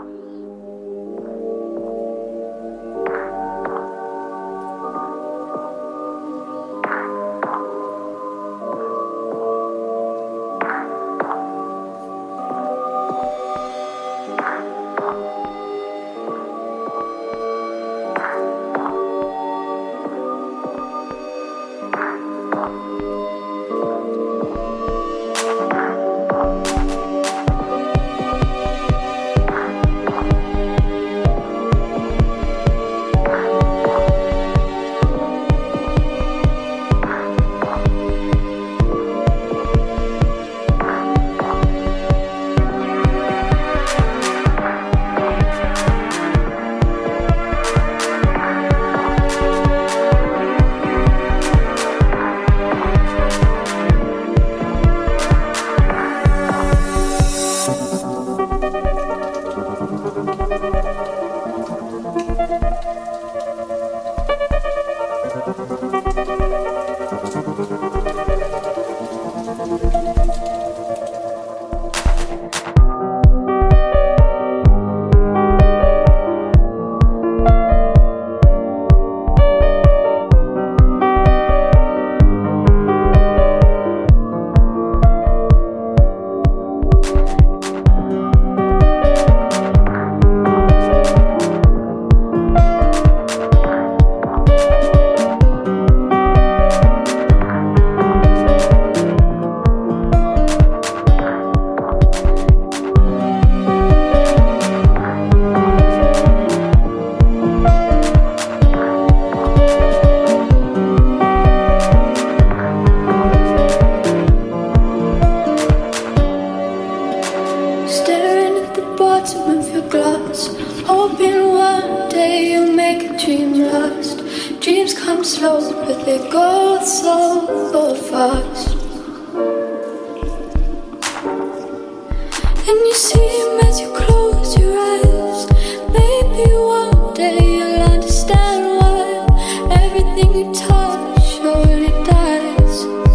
了。understand why everything you touch surely dies.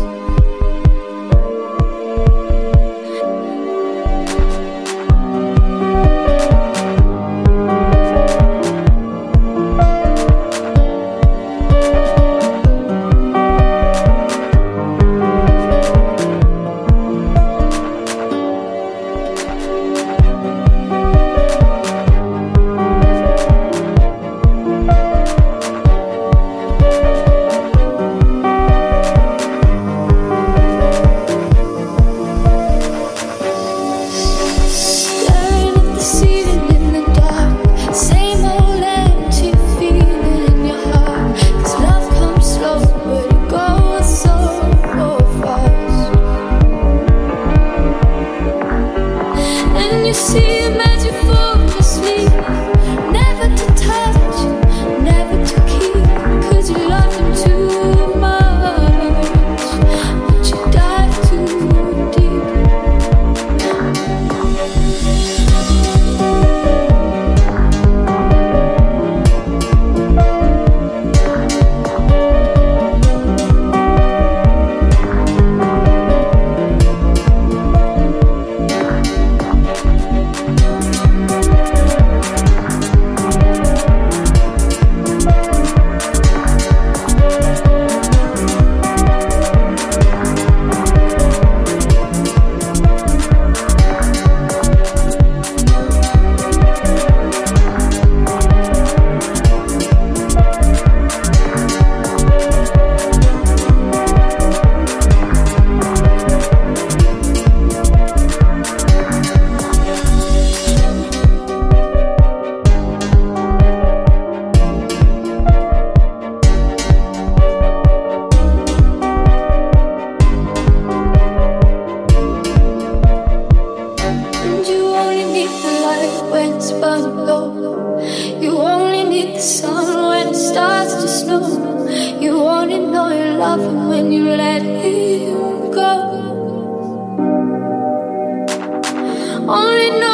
Only know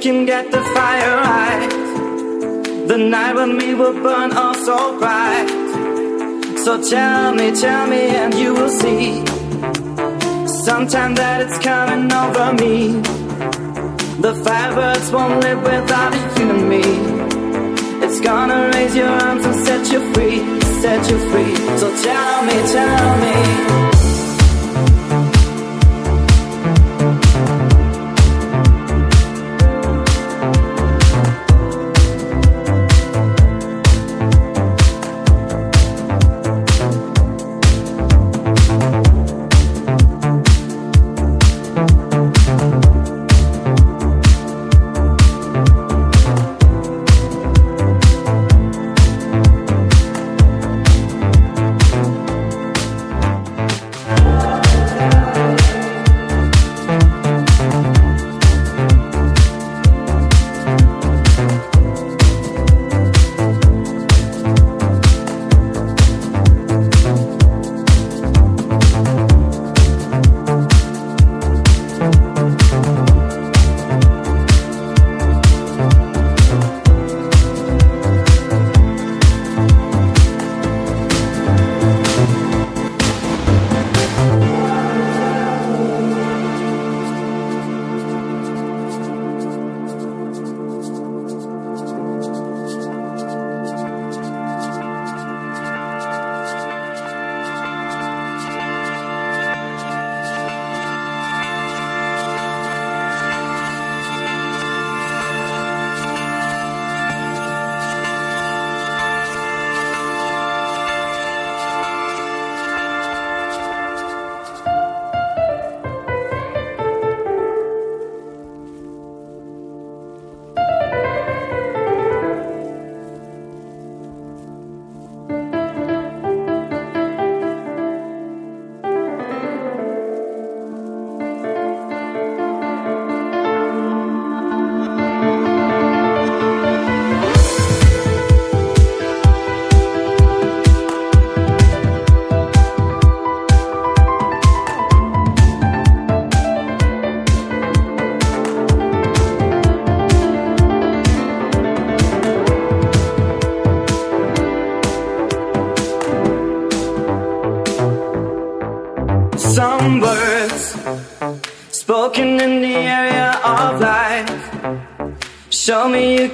can get the fire right. The night when we will burn all so bright. So tell me, tell me, and you will see. Sometime that it's coming over me. The firebirds won't live without you and me. It's gonna raise your arms and set you free, set you free. So tell me, tell me.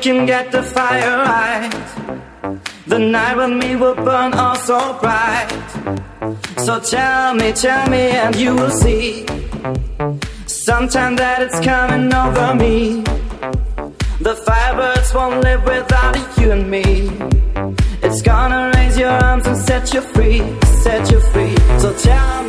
Can get the fire right. The night with me will burn all so bright. So tell me, tell me, and you will see. Sometime that it's coming over me. The firebirds won't live without you and me. It's gonna raise your arms and set you free, set you free. So tell me,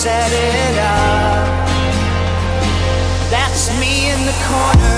set it up. That's me in the corner.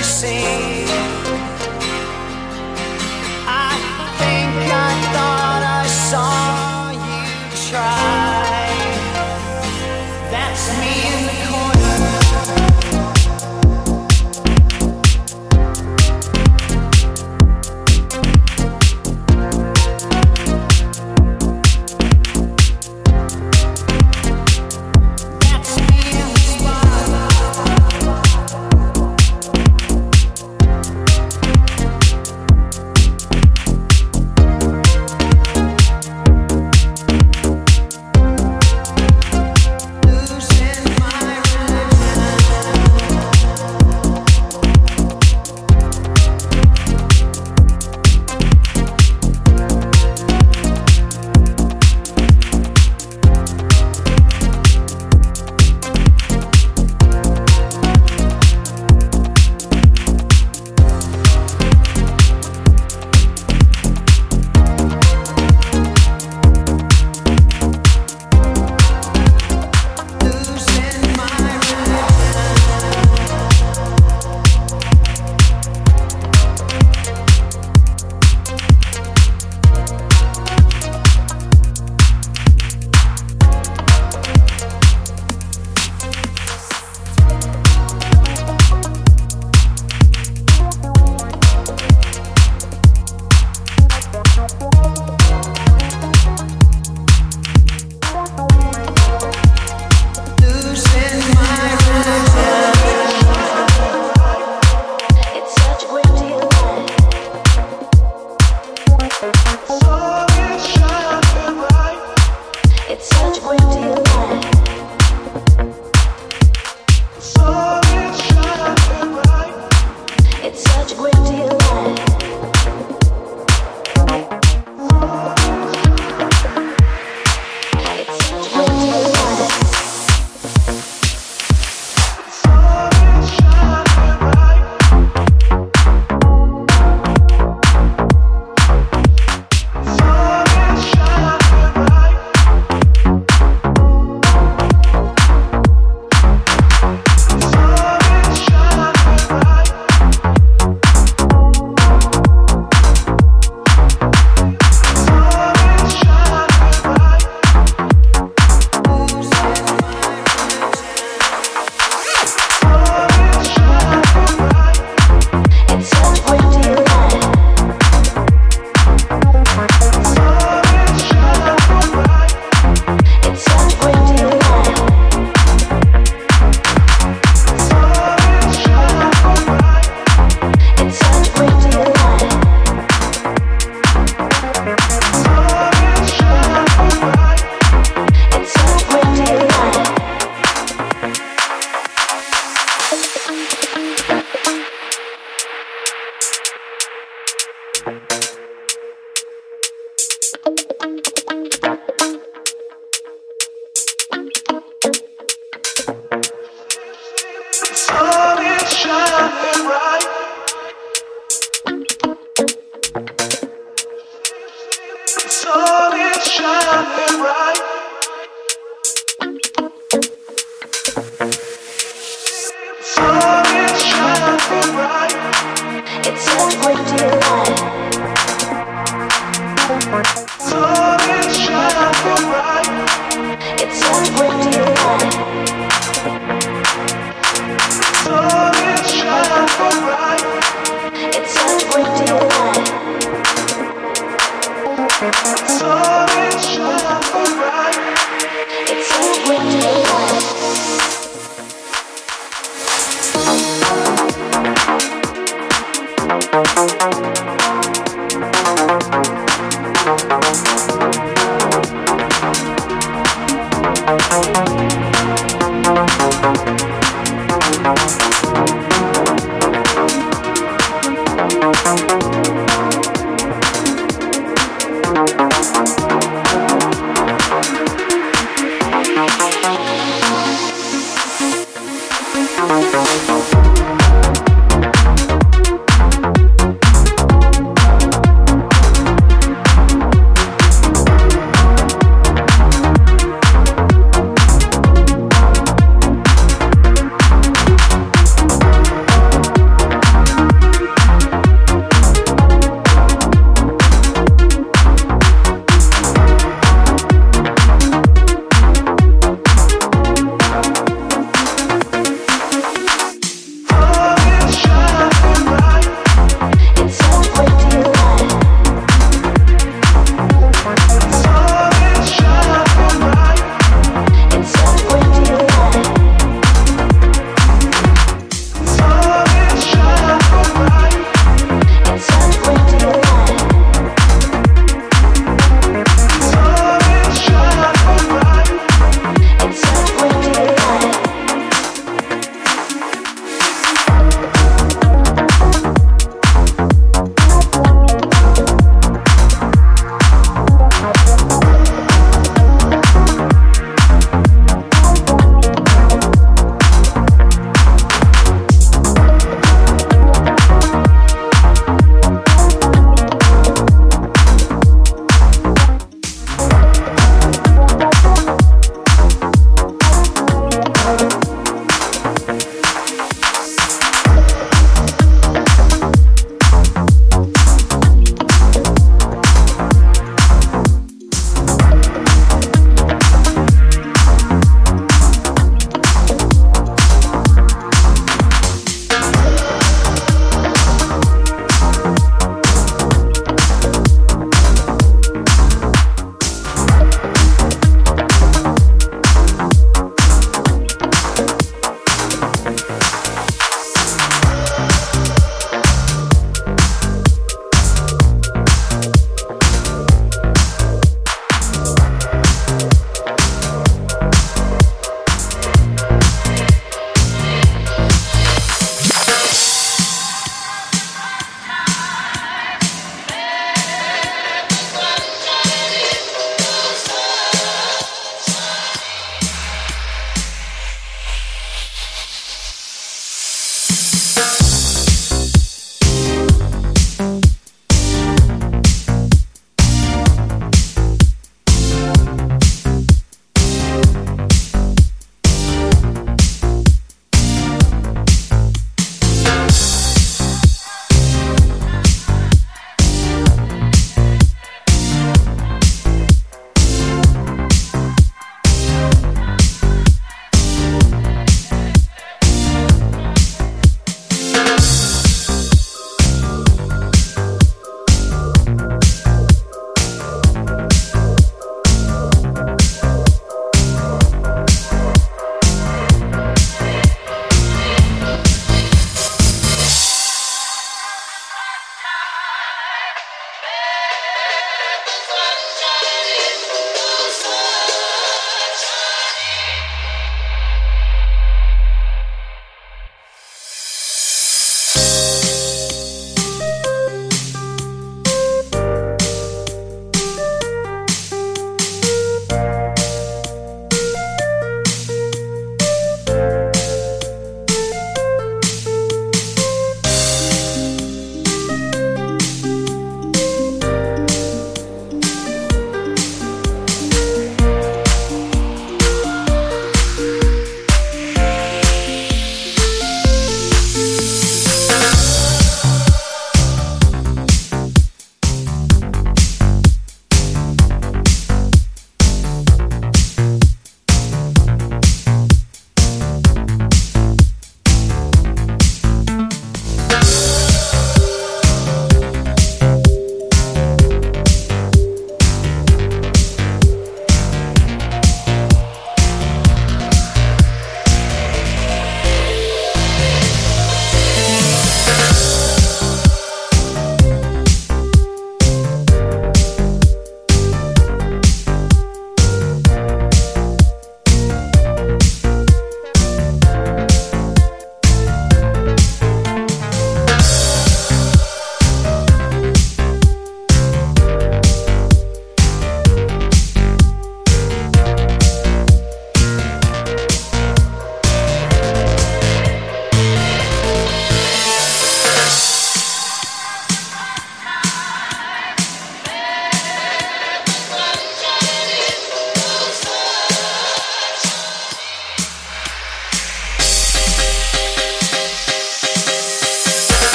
you sing.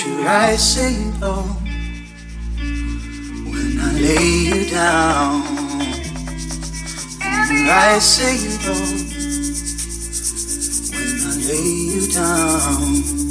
Should I say no when I lay you down? Should I say no when I lay you down.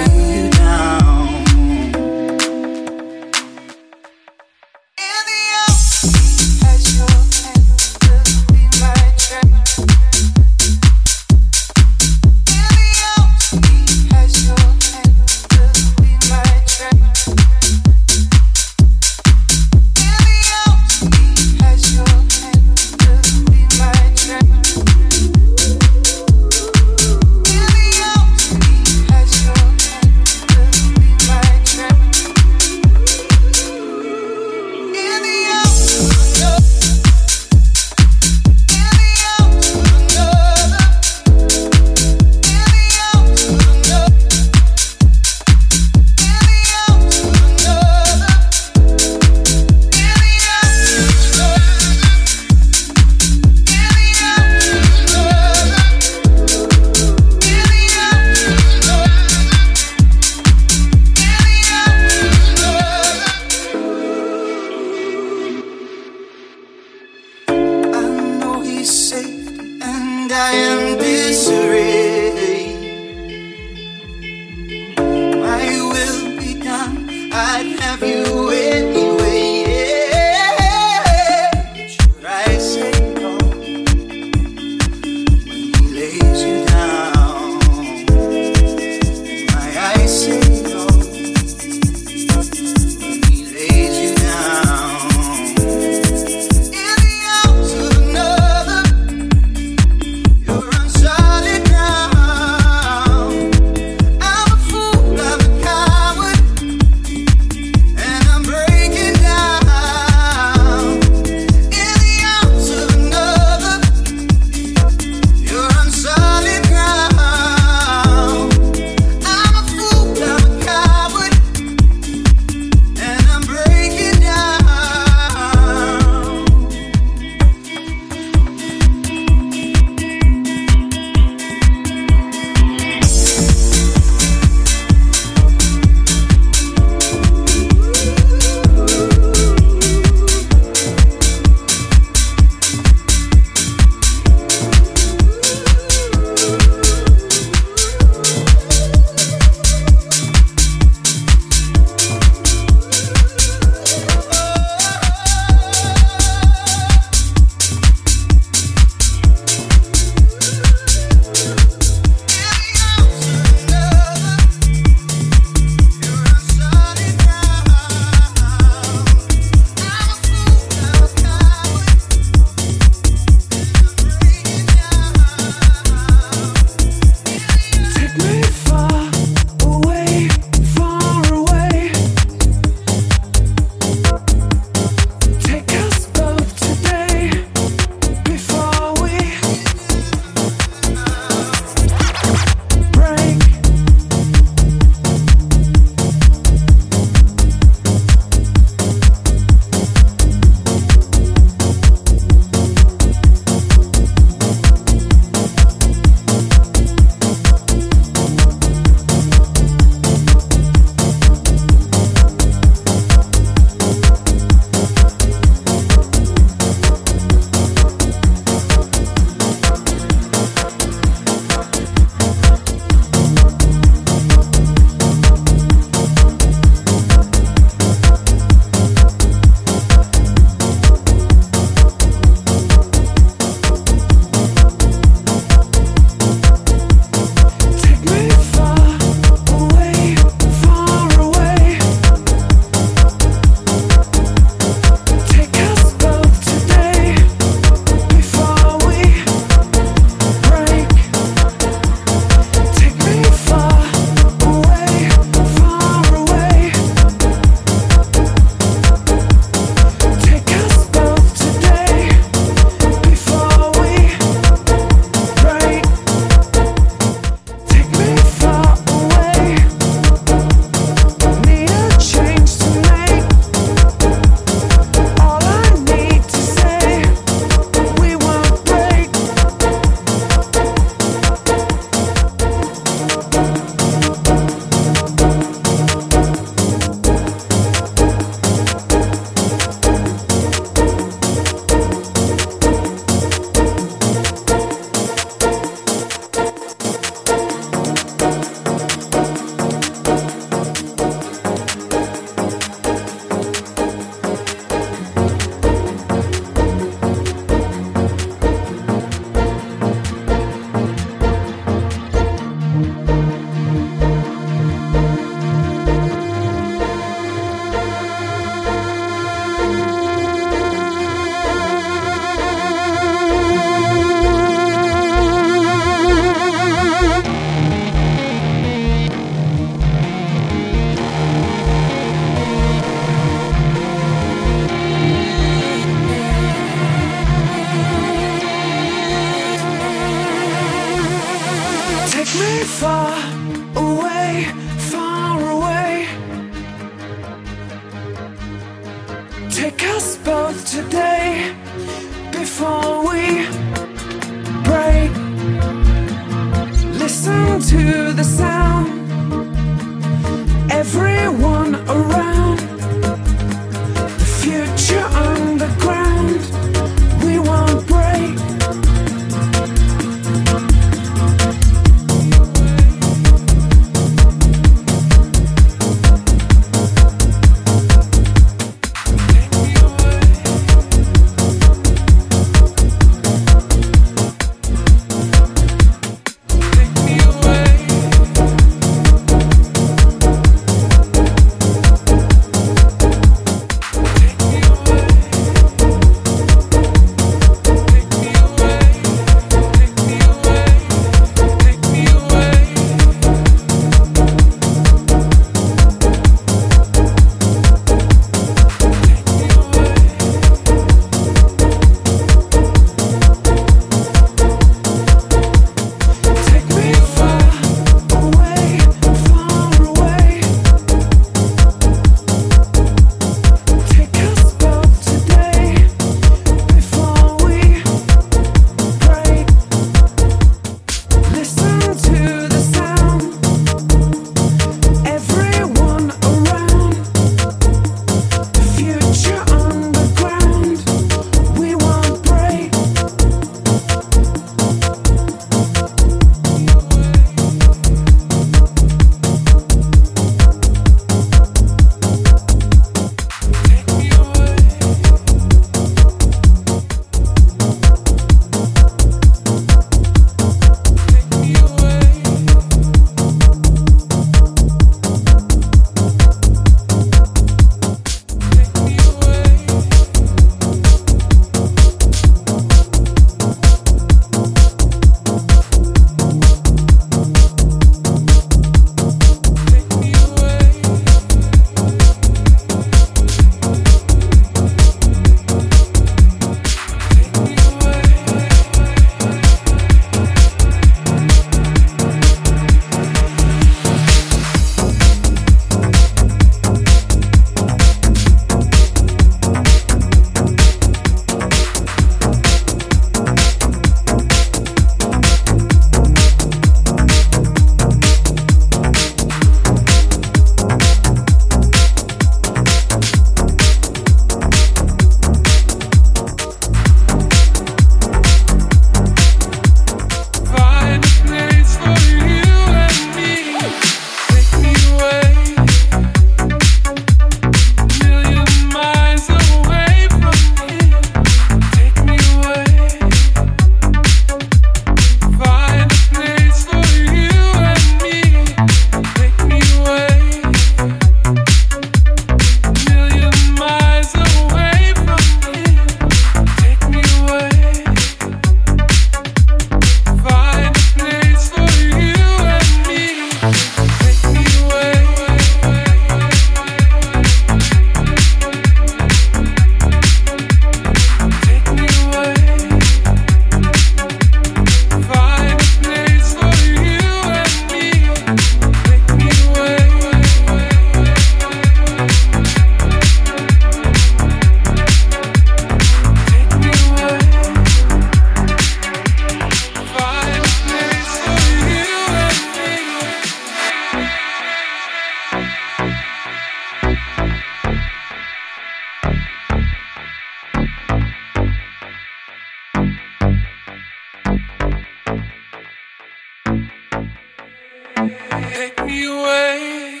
take me away,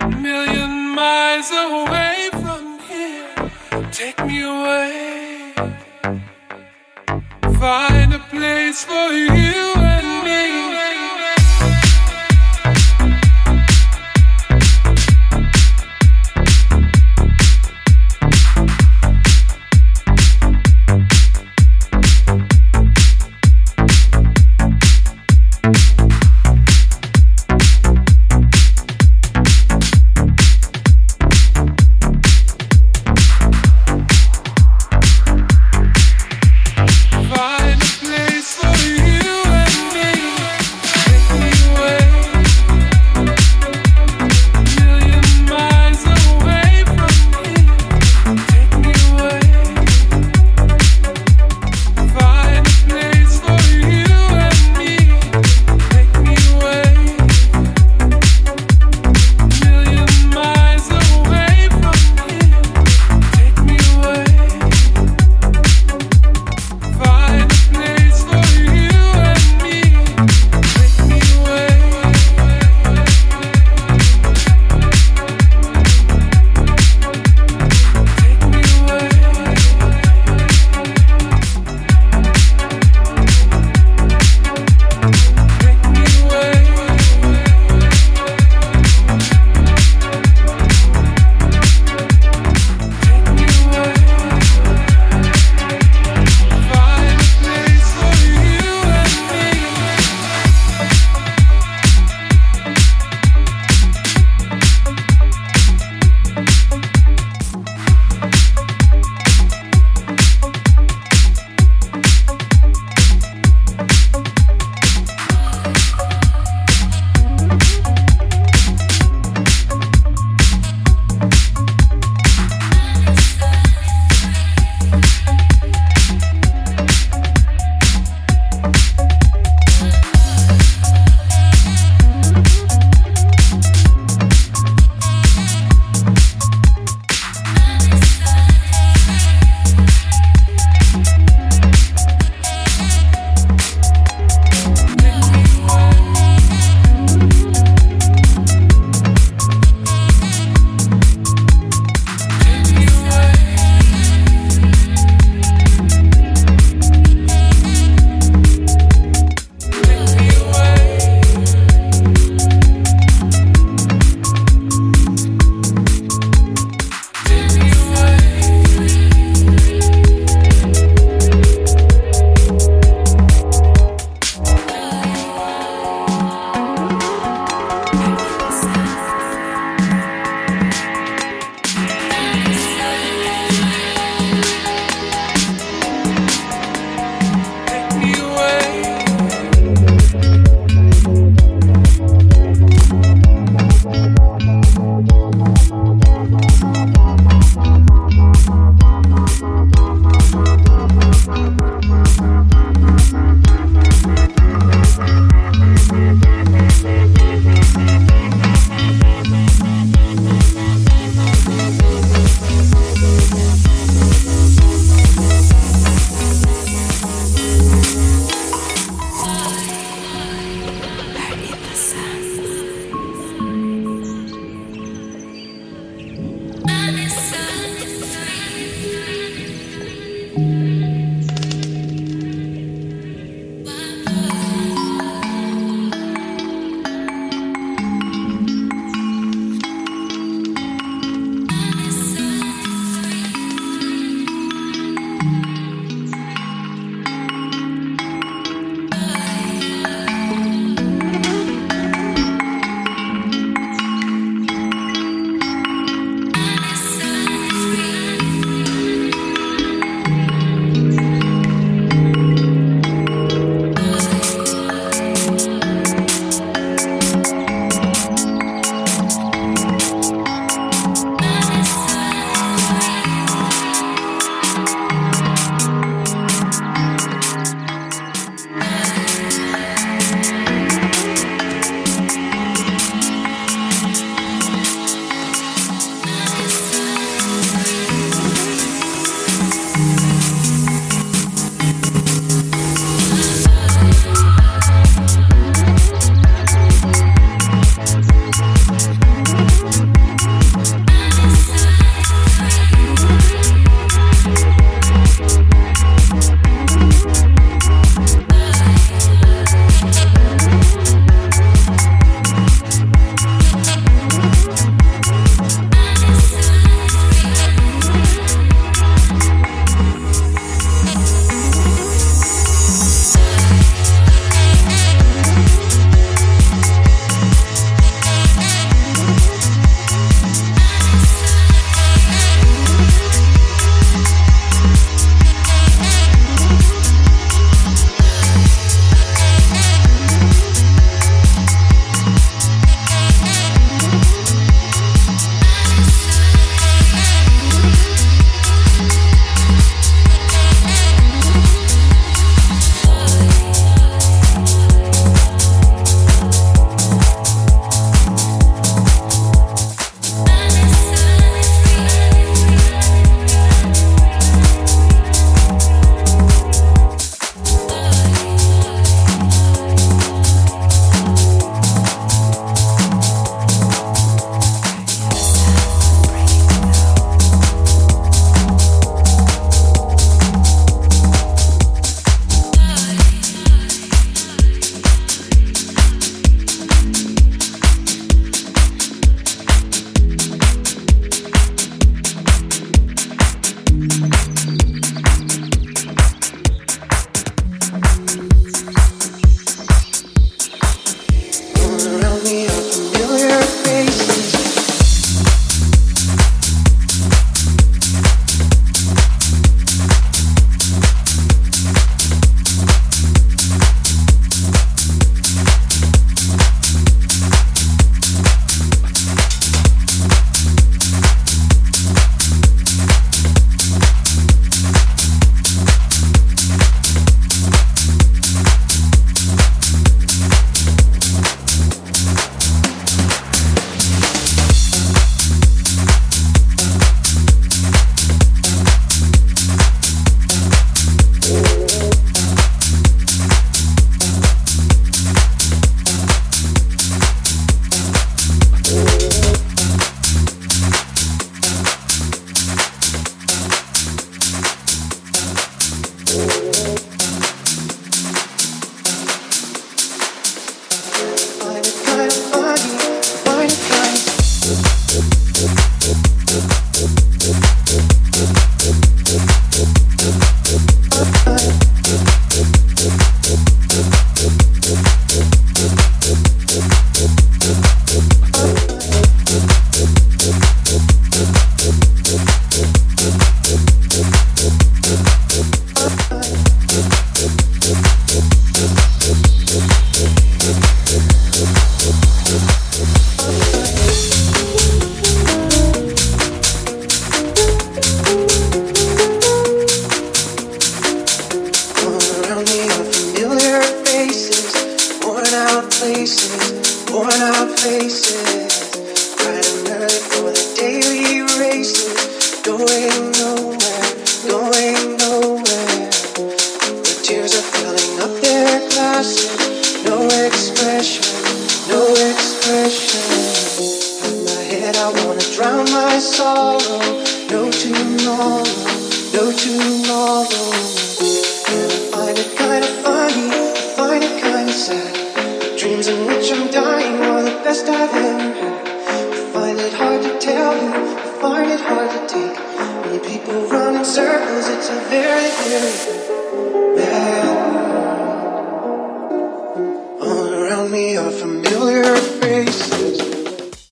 a million miles away from here. Take me away, find a place for you.